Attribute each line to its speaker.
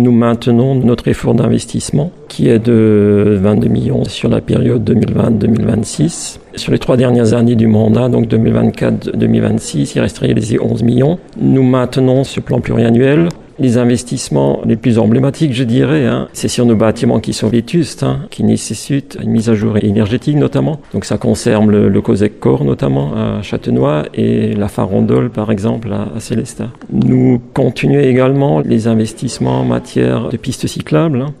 Speaker 1: Nous maintenons notre effort d'investissement qui est de 22 millions sur la période 2020-2026. Sur les trois dernières années du mandat, donc 2024-2026, il reste réalisé 11 millions. Nous maintenons ce plan pluriannuel les investissements les plus emblématiques, je dirais, hein, c'est sur nos bâtiments qui sont vétustes, hein, qui nécessitent une mise à jour énergétique notamment. Donc ça concerne le, le COSEC Corps notamment à Châtenois et la Farandole par exemple à, à. Nous continuons également les investissements en matière de pistes cyclables. Hein.